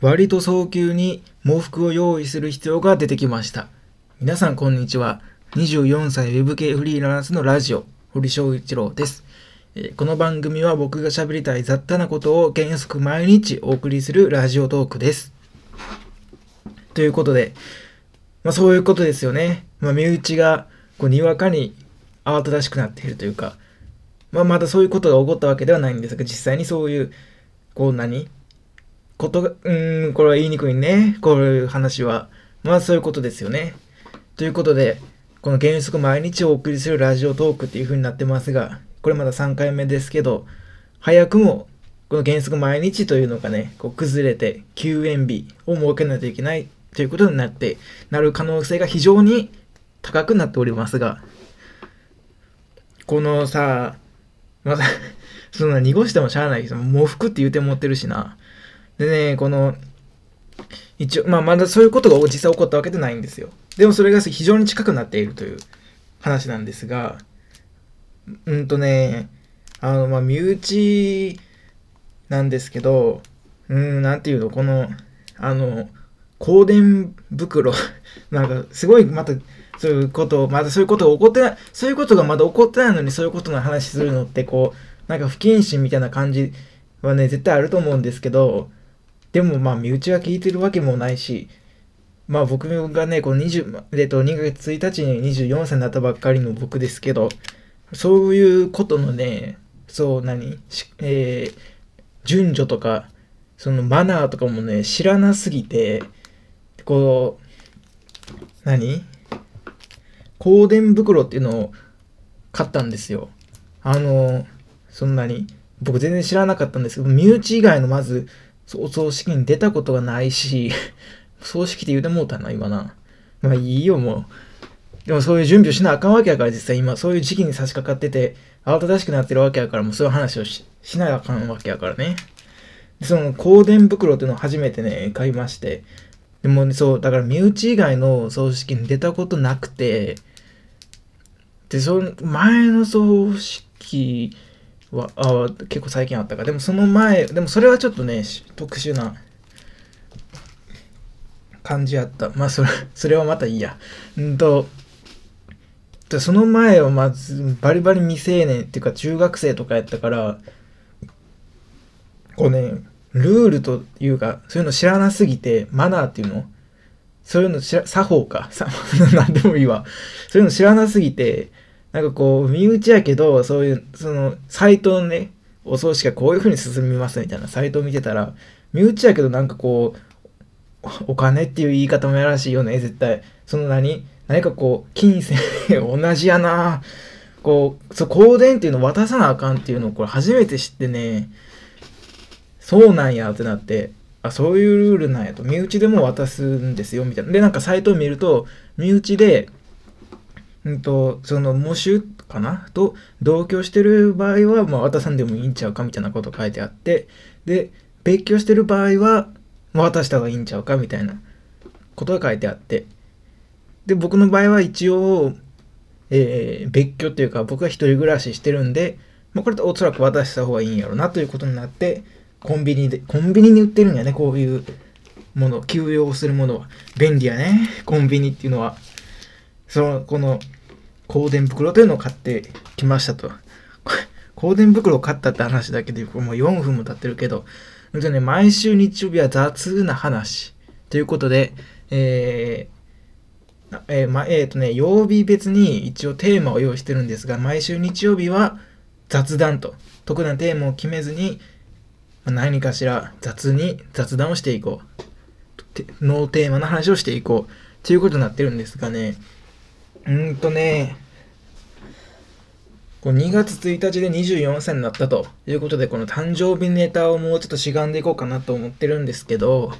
割と早急に喪服を用意する必要が出てきました。皆さんこんにちは。24歳 Web 系フリーランスのラジオ、堀翔一郎です。この番組は僕が喋りたい雑多なことを原則毎日お送りするラジオトークです。ということで、まあそういうことですよね。まあ身内がこうにわかに慌ただしくなっているというか、まあまだそういうことが起こったわけではないんですが、実際にそういう、こう何ことが、うーん、これは言いにくいね。こういう話は。まあそういうことですよね。ということで、この原則毎日お送りするラジオトークっていう風になってますが、これまだ3回目ですけど、早くもこの原則毎日というのがね、こう崩れて休園日を設けないといけないということになって、なる可能性が非常に高くなっておりますが、このさ、まだ、そんな濁してもしゃあないけど、喪服って言うて持ってるしな。でね、この、一応、まあまだそういうことが実際起こったわけでないんですよ。でもそれが非常に近くなっているという話なんですが、うんとね、あの、まあ身内なんですけど、うん、なんていうの、この、あの、香典袋、なんかすごいまた、そういうことを、まだそういうことが起こってない、そういうことがまだ起こってないのにそういうことの話するのって、こう、なんか不謹慎みたいな感じはね、絶対あると思うんですけど、でもまあ身内が聞いてるわけもないし、まあ僕がね、この20、えっと、2月1日に24歳になったばっかりの僕ですけど、そういうことのね、そう何、しえー順序とか、そのマナーとかもね、知らなすぎて、こう、何香典袋っていうのを買ったんですよ。あの、そんなに、僕全然知らなかったんですけど、身内以外のまず、お葬式に出たことがないし、葬式って言うてもうたな、今な。まあいいよ、もう。でもそういう準備をしなあかんわけやから、実際今そういう時期に差し掛かってて、慌ただしくなってるわけやから、もうそういう話をししなあかんわけやからね。その香典袋っていうのを初めてね、買いまして。でもね、そう、だから身内以外の葬式に出たことなくて、で、その前の葬式は、あ結構最近あったか。でもその前、でもそれはちょっとね、特殊な感じやった。まあそれ、それはまたいいや。うんと、でその前はまずバリバリ未成年っていうか中学生とかやったから、こうね、ルールというか、そういうの知らなすぎて、マナーっていうの？そういうの知ら、作法か。さ、なんでもいいわ。そういうの知らなすぎて、なんかこう、身内やけど、そういう、その、サイトのね、お葬式がこういう風に進みますみたいなサイトを見てたら、身内やけどなんかこう、お金っていう言い方もやらしいよね、絶対。その何？何かこう、金銭、同じやなこう、そう、香典っていうの渡さなあかんっていうのをこれ初めて知ってね、そうなんやってなって、あ、そういうルールなんやと。身内でも渡すんですよ、みたいな。で、なんかサイトを見ると、身内で、うんと、その、喪主かな？と、同居してる場合は、まあ、渡さんでもいいんちゃうか、みたいなこと書いてあって、で、別居してる場合は、まあ、渡した方がいいんちゃうか、みたいなことが書いてあって。で、僕の場合は一応、えー別居っていうか、僕は一人暮らししてるんで、まあ、これとおそらく渡した方がいいんやろうな、ということになって、コンビニで、コンビニに売ってるんやね、こういうもの、休養するものは。便利やね、コンビニっていうのは。その、この、香典袋というのを買ってきましたと。香典袋を買ったって話だけで、もう4分も経ってるけど、うんとね、毎週日曜日は雑な話。ということで、えー、えーま、えーとね、曜日別に一応テーマを用意してるんですが、毎週日曜日は雑談と、特段テーマを決めずに、ま何かしら雑に雑談をしていこう。ノーテーマの話をしていこう。ということになってるんですがね、うんとね、こう2月1日で24歳になったということで、この誕生日ネタをもうちょっとしがんでいこうかなと思ってるんですけど、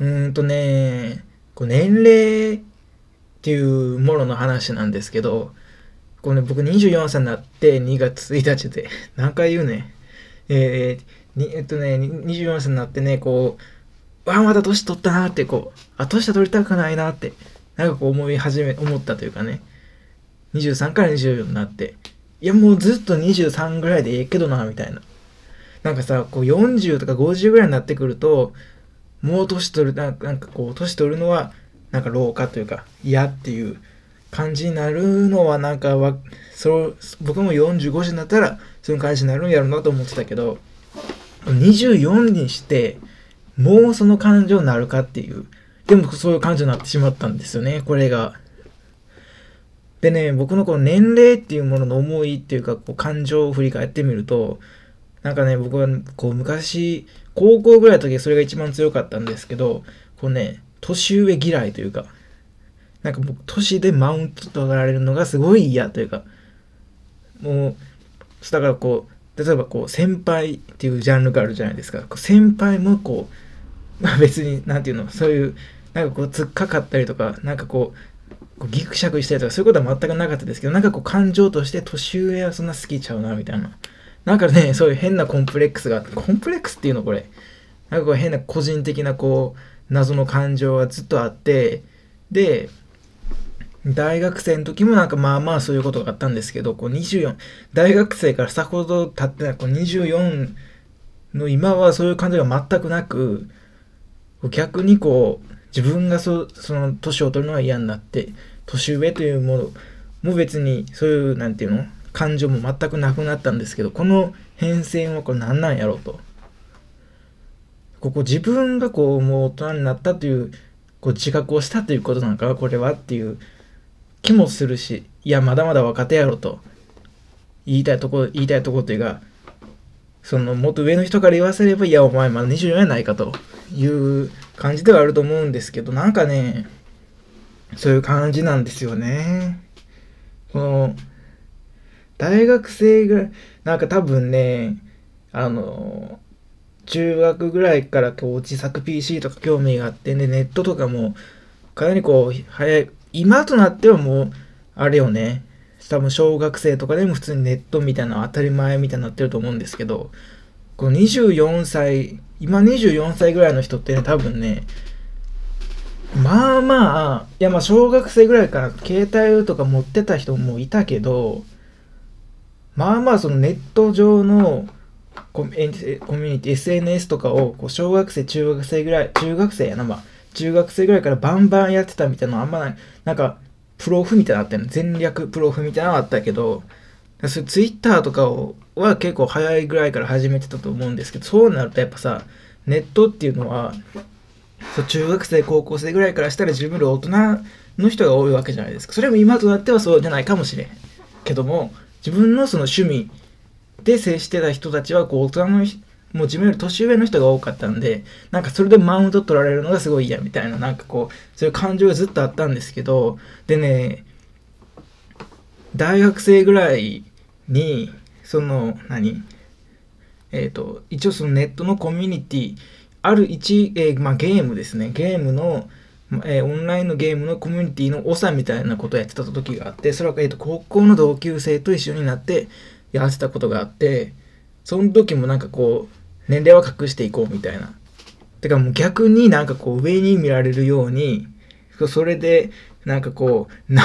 うんとね、こう年齢っていうものの話なんですけど、こうね、僕24歳になって2月1日で、何回言うね。えー、えっとね、24歳になってね、こう、わあ、まだ年取ったなって、こう、あ、年は取りたくないなって、なんかこう思い始め、思ったというかね、23から24になって、いやもうずっと23ぐらいでええけどな、みたいな。なんかさ、こう40とか50ぐらいになってくると、もう年取るななんかこう年取るのはなんか老化というか嫌っていう感じになるのはなんかわそ僕も45歳になったらそういう感じになるんやろうなと思ってたけど24にしてもうその感情になるかっていうでもそういう感情になってしまったんですよねこれが。でね僕のこの年齢っていうものの思いっていうかこう感情を振り返ってみるとなんかね僕はこう昔高校ぐらいの時それが一番強かったんですけどこうね年上嫌いというかなんか僕年でマウント取られるのがすごい嫌というかもうだからこう例えばこう先輩っていうジャンルがあるじゃないですか先輩もこう、まあ、別に何て言うのそういうなんかこう突っかかったりとかなんかこうこうギクシャクしたりとかそういうことは全くなかったですけどなんかこう感情として年上はそんな好きちゃうなみたいな。なんかねそういう変なコンプレックスがあってコンプレックスっていうのこれ。なんかこう変な個人的なこう謎の感情がずっとあってで大学生の時もなんかまあまあそういうことがあったんですけど、こう24、大学生からさほど経ってない、こう24の今はそういう感じが全くなく、逆にこう、自分がそその年を取るのが嫌になって、年上というものも別にそういう、なんていうの感情も全くなくなったんですけど、この変遷はこれ何なんやろうと。ここ自分がこうもう大人になったというこう自覚をしたということなのかこれはっていう気もするし、いや、まだまだ若手やろと言いたいとこ、言いたいとこというか、その、もっと上の人から言わせれば、いや、お前まだ24やないかという感じではあると思うんですけど、なんかね、そういう感じなんですよね。この、大学生ぐらい、なんか多分ね、あの、中学ぐらいからこう自作 PC とか興味があってね、ネットとかもかなりこう、早い、今となってはもう、あれよね、多分小学生とかでも普通にネットみたいな当たり前みたいになってると思うんですけど、この24歳、今24歳ぐらいの人ってね、多分ね、まあまあ、いやまあ小学生ぐらいから携帯とか持ってた人もいたけど、まあまあそのネット上のコミュニティ、SNS とかをこう小学生、中学生ぐらい、中学生やな、まあ、中学生ぐらいからバンバンやってたみたいなのあんまない。なんか、プロフみたいなのあったよね。全略プロフみたいなのあったけど、ツイッターとかをは結構早いぐらいから始めてたと思うんですけど、そうなるとやっぱさ、ネットっていうのは、そう中学生、高校生ぐらいからしたら自分より大人の人が多いわけじゃないですか。それも今となってはそうじゃないかもしれん。けども、自分のその趣味で接してた人たちは、こう、大人のもう自分より年上の人が多かったんで、なんかそれでマウント取られるのがすごい嫌みたいな、なんかこう、そういう感情がずっとあったんですけど、でね、大学生ぐらいに、その、何？えっ、ー、と、一応そのネットのコミュニティ、ある一、えー、まあ、ゲームですね、ゲームの、えー、オンラインのゲームのコミュニティの長みたいなことをやってた時があって、それは、えーと高校の同級生と一緒になってやってたことがあって、その時もなんかこう、年齢は隠していこうみたいな。てかもう逆になんかこう上に見られるように、それでなんかこう、な、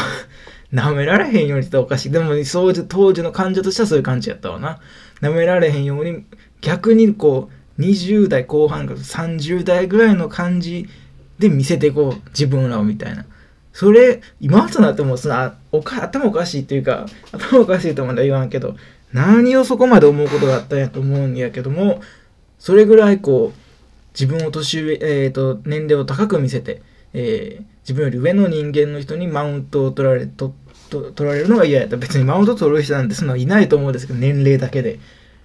舐められへんようにっておかしい。でも当時の感情としてはそういう感じやったわな。舐められへんように、逆にこう、20代後半から30代ぐらいの感じで見せていこう、自分らをみたいな。それ、今となってもそのおか頭おかしいっていうか、頭おかしいとまでは言わんけど、何をそこまで思うことがあったんやと思うんやけども、それぐらいこう、自分を年上、えっ、ー、と、年齢を高く見せて、えー、自分より上の人間の人にマウントを取られ、と取られるのが嫌やった。別にマウント取る人なんてそんないないと思うんですけど、年齢だけで。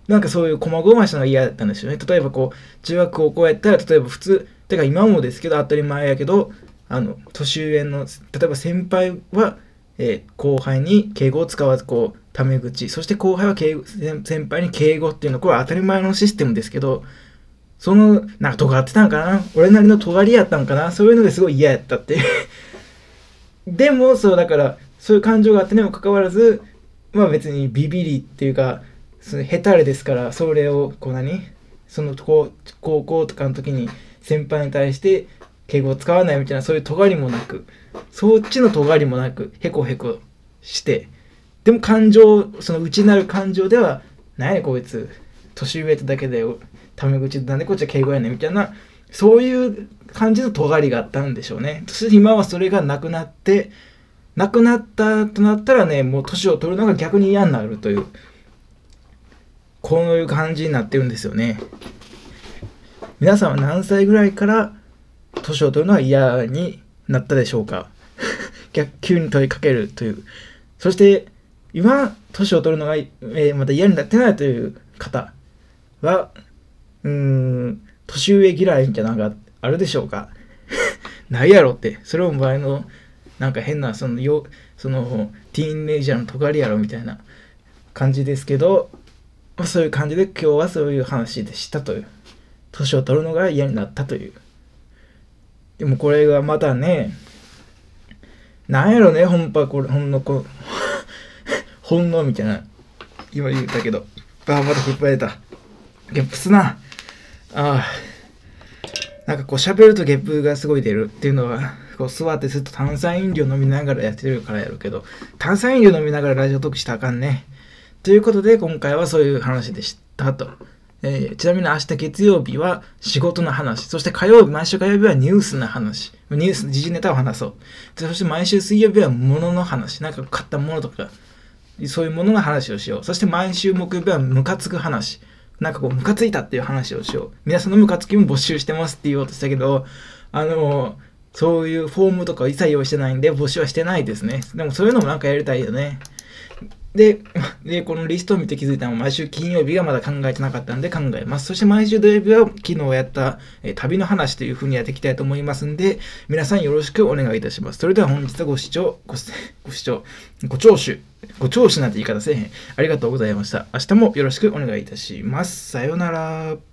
なんかそういう細々したのが嫌だったんですよね。例えばこう、中学高校やったら、例えば普通、てか今もですけど、当たり前やけど、あの、年上の、例えば先輩は、えー、後輩に敬語を使わず、こう、タメ口、そして後輩は敬語先輩に敬語っていうのは、これは当たり前のシステムですけど、その、なんか尖ってたんかな？俺なりの尖りやったんかな？そういうのですごい嫌やったっていう。でも、そう、だから、そういう感情があってにもかかわらず、まあ別にビビりっていうか、そのヘタレですから、それを、こう何？その高校とかの時に先輩に対して敬語を使わないみたいな、そういう尖りもなく、そっちの尖りもなく、へこへこして、でも感情、その内なる感情では、何やこいつ、年上ってだけで、タメ口でなんでこっちは敬語やねんみたいな、そういう感じの尖りがあったんでしょうね。そして今はそれがなくなって、なくなったとなったらね、もう年を取るのが逆に嫌になるという、こういう感じになってるんですよね。皆さんは何歳ぐらいから年を取るのは嫌になったでしょうか 逆急に問いかけるという。そして、今、年を取るのが、えー、また嫌になってないという方は、うーん、年上嫌いみたいなのがあるでしょうか？ないやろって。それも前の、なんか変な、その、よ、その、ティーンネイジャーの尖りやろみたいな感じですけど、まあそういう感じで今日はそういう話でしたという。年を取るのが嫌になったという。でもこれがまたね、なんやろね、本ぱこれ、ほんのこ、本能みたいな。今言ったけど。ああ、また引っ張れた。ゲップすな。ああ。なんかこう喋るとゲップがすごい出るっていうのは、こう座ってずっと炭酸飲料飲みながらやってるからやるけど、炭酸飲料飲みながらラジオトークしたらあかんね。ということで今回はそういう話でしたと。えー、ちなみに明日月曜日は仕事の話、そして火曜日、毎週火曜日はニュースの話、ニュース、時事ネタを話そう。そして毎週水曜日は物の話、なんか買ったものとか、そういうものの話をしよう。そして毎週木曜日はムカつく話。なんかこう、ムカついたっていう話をしよう。皆さんのムカつきも募集してますって言おうとしたけど、あの、そういうフォームとか一切用意してないんで募集はしてないですね。でもそういうのもなんかやりたいよね。で、で、このリストを見て気づいたのは毎週金曜日がまだ考えてなかったんで考えます。そして毎週土曜日は昨日やった、旅の話というふうにやっていきたいと思いますんで、皆さんよろしくお願いいたします。それでは本日はご視聴、ご ご視聴、ご聴取、ご聴取なんて言い方せえへん。ありがとうございました。明日もよろしくお願いいたします。さようなら。